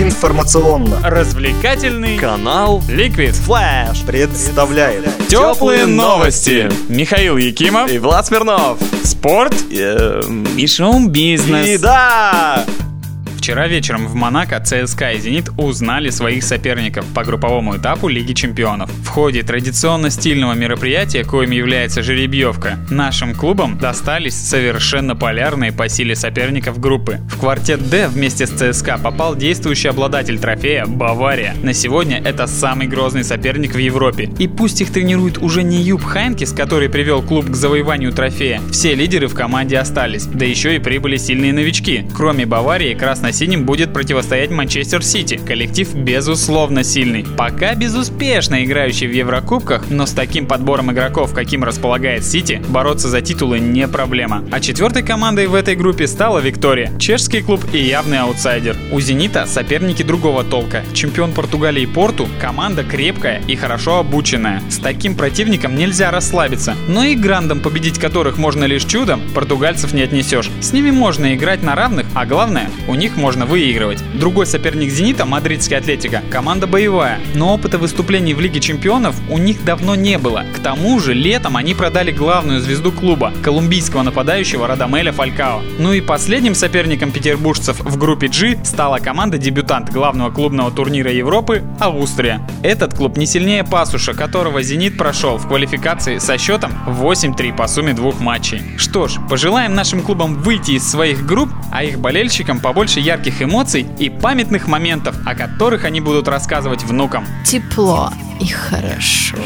Информационно развлекательный канал Liquid Flash представляет Теплые новости. Михаил Якимов и Влад Смирнов. Спорт Эм, и шоу-бизнес. И да! Вчера вечером в Монако ЦСКА и «Зенит» узнали своих соперников по групповому этапу Лиги Чемпионов. В ходе традиционно стильного мероприятия, коим является жеребьевка, нашим клубам достались совершенно полярные по силе соперников группы. В квартет «Д» вместе с ЦСКА попал действующий обладатель трофея «Бавария». На сегодня это самый грозный соперник в Европе. И пусть их тренирует уже не Юб Хайнкис, который привел клуб к завоеванию трофея, все лидеры в команде остались. Да еще и прибыли сильные новички. Кроме Баварии, красно синим будет противостоять Манчестер Сити. Коллектив безусловно сильный. Пока безуспешно играющий в Еврокубках, но с таким подбором игроков, каким располагает Сити, бороться за титулы не проблема. А четвертой командой в этой группе стала Виктория. Чешский клуб и явный аутсайдер. У Зенита соперники другого толка. Чемпион Португалии Порту – команда крепкая и хорошо обученная. С таким противником нельзя расслабиться. Но и грандом, победить которых можно лишь чудом, португальцев не отнесешь. С ними можно играть на равных, а главное, у них можно выигрывать. Другой соперник «Зенита» – мадридский «Атлетико» – команда боевая, но опыта выступлений в Лиге Чемпионов у них давно не было. К тому же летом они продали главную звезду клуба – колумбийского нападающего Радамеля Фалькао. Ну и последним соперником петербуржцев в группе G стала команда-дебютант главного клубного турнира Европы – Австрия. Этот клуб не сильнее Пасуша, которого «Зенит» прошел в квалификации со счетом 8-3 по сумме двух матчей. Что ж, пожелаем нашим клубам выйти из своих групп, а их болельщикам побольше ярких эмоций и памятных моментов, о которых они будут рассказывать внукам. Тепло и хорошо.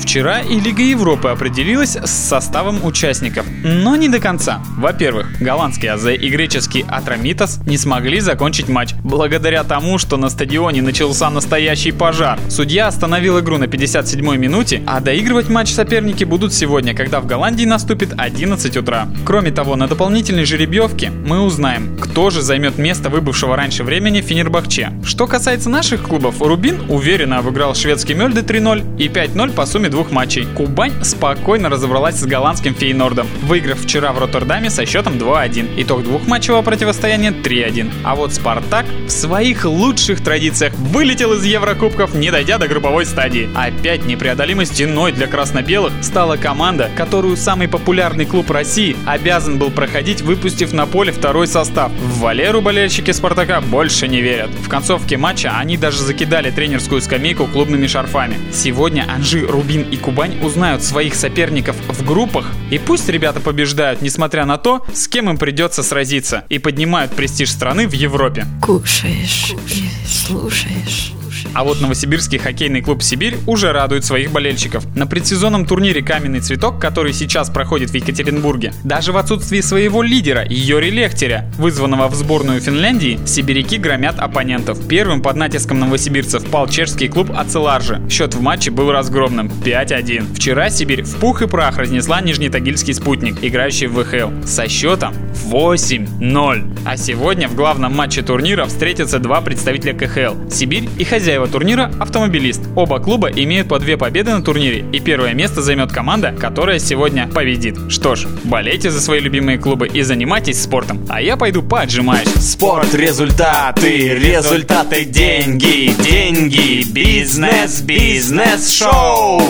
Вчера и Лига Европы определилась с составом участников, но не до конца. Во-первых, голландский АЗ и греческий Атромитас не смогли закончить матч, благодаря тому, что на стадионе начался настоящий пожар. Судья остановил игру на 57-й минуте, а доигрывать матч соперники будут сегодня, когда в Голландии наступит 11 утра. Кроме того, на дополнительной жеребьевке мы узнаем, кто же займет место выбывшего раньше времени Фенербахче. Что касается наших клубов, Рубин уверенно обыграл шведский Мельды 3-0 и 5-0 по сумме двух матчей. Кубань спокойно разобралась с голландским Фейнордом, выиграв вчера в Роттердаме со счетом 2-1. Итог двухматчевого противостояния 3-1. А вот Спартак в своих лучших традициях вылетел из Еврокубков, не дойдя до групповой стадии. Опять непреодолимой стеной для красно-белых стала команда, которую самый популярный клуб России обязан был проходить, выпустив на поле второй состав. В Валеру болельщики Спартака больше не верят. В концовке матча они даже закидали тренерскую скамейку клубными шарфами. Сегодня Анжи, Рубин и Кубань узнают своих соперников в группах, и пусть ребята побеждают, несмотря на то, с кем им придется сразиться, и поднимают престиж страны в Европе. Кушаешь и слушаешь. А вот новосибирский хоккейный клуб «Сибирь» уже радует своих болельщиков. На предсезонном турнире «Каменный цветок», который сейчас проходит в Екатеринбурге, даже в отсутствии своего лидера Йори Лехтеря, вызванного в сборную Финляндии, сибиряки громят оппонентов. Первым под натиском новосибирцев пал чешский клуб «Ацеларжи». Счет в матче был разгромным – 5-1. Вчера Сибирь в пух и прах разнесла Нижнетагильский спутник, играющий в ВХЛ, со счетом 8-0. А сегодня в главном матче турнира встретятся два представителя КХЛ – Сибирь и хозяева турнира – Автомобилист. Оба клуба имеют по две победы на турнире, и первое место займет команда, которая сегодня победит. Что ж, болейте за свои любимые клубы и занимайтесь спортом, а я пойду поотжимаюсь. Спорт, результаты, результаты, деньги, деньги, бизнес, бизнес, шоу.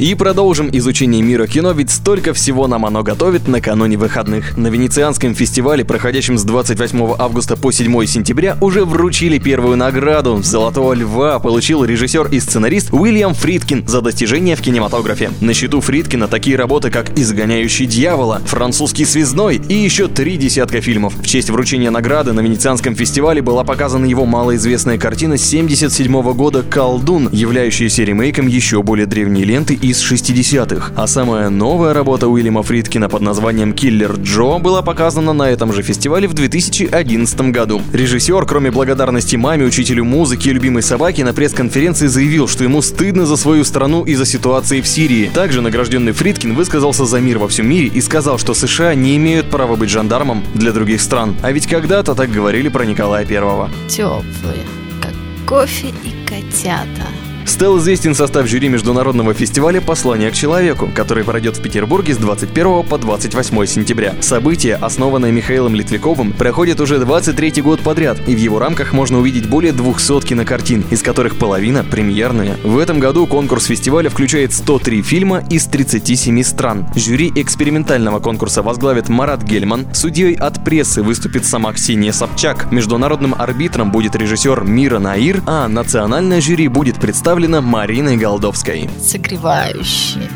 И продолжим изучение мира кино, ведь столько всего нам оно готовит накануне выходных. На Венецианском фестивале, проходящем с 28 августа по 7 сентября, уже вручили первую награду. Золотого льва получил режиссер и сценарист Уильям Фридкин за достижения в кинематографе. На счету Фридкина такие работы, как «Изгоняющий дьявола», «Французский связной» и еще три десятка фильмов. В честь вручения награды на Венецианском фестивале была показана его малоизвестная картина 77 года «Колдун», являющаяся ремейком еще более древней ленты из 60-х. А самая новая работа Уильяма Фридкина под названием «Киллер Джо» была показана на этом же фестивале в 2011 году. Режиссер, кроме благодарности маме, учителю музыки и любимой собаке, на пресс-конференции заявил, что ему стыдно за свою страну и за ситуации в Сирии. Также награжденный Фридкин высказался за мир во всем мире и сказал, что США не имеют права быть жандармом для других стран. А ведь когда-то так говорили про Николая Первого. Теплые, как кофе и котята. Стал известен состав жюри международного фестиваля «Послание к человеку», который пройдет в Петербурге с 21 по 28 сентября. Событие, основанное Михаилом Литвиковым, проходит уже 23 год подряд, и в его рамках можно увидеть более 200 кинокартин, из которых половина премьерные. В этом году конкурс фестиваля включает 103 фильма из 37 стран. Жюри экспериментального конкурса возглавит Марат Гельман, судьей от прессы выступит сама Ксения Собчак, международным арбитром будет режиссер Мира Наир, а национальное жюри будет представлено Мариной Голдовской. Согревающие,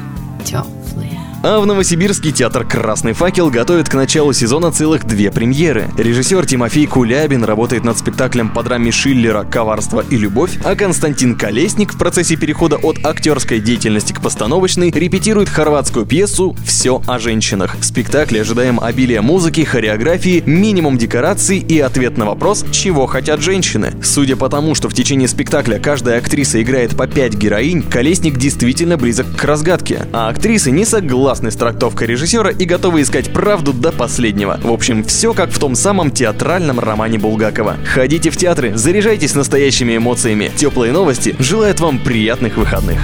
теплые. А в Новосибирский театр «Красный факел» готовит к началу сезона целых две премьеры. Режиссер Тимофей Кулябин работает над спектаклем по драме Шиллера «Коварство и любовь», а Константин Колесник в процессе перехода от актерской деятельности к постановочной репетирует хорватскую пьесу «Все о женщинах». В спектакле ожидаем обилия музыки, хореографии, минимум декораций и ответ на вопрос «Чего хотят женщины?». Судя по тому, что в течение спектакля каждая актриса играет по пять героинь, Колесник действительно близок к разгадке, а актрисы не согласны согласны с трактовкой режиссера и готовы искать правду до последнего. В общем, все как в том самом театральном романе Булгакова. Ходите в театры, заряжайтесь настоящими эмоциями. Теплые новости желают вам приятных выходных.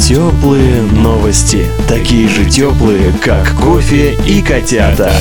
Теплые новости. Такие же теплые, как кофе и котята.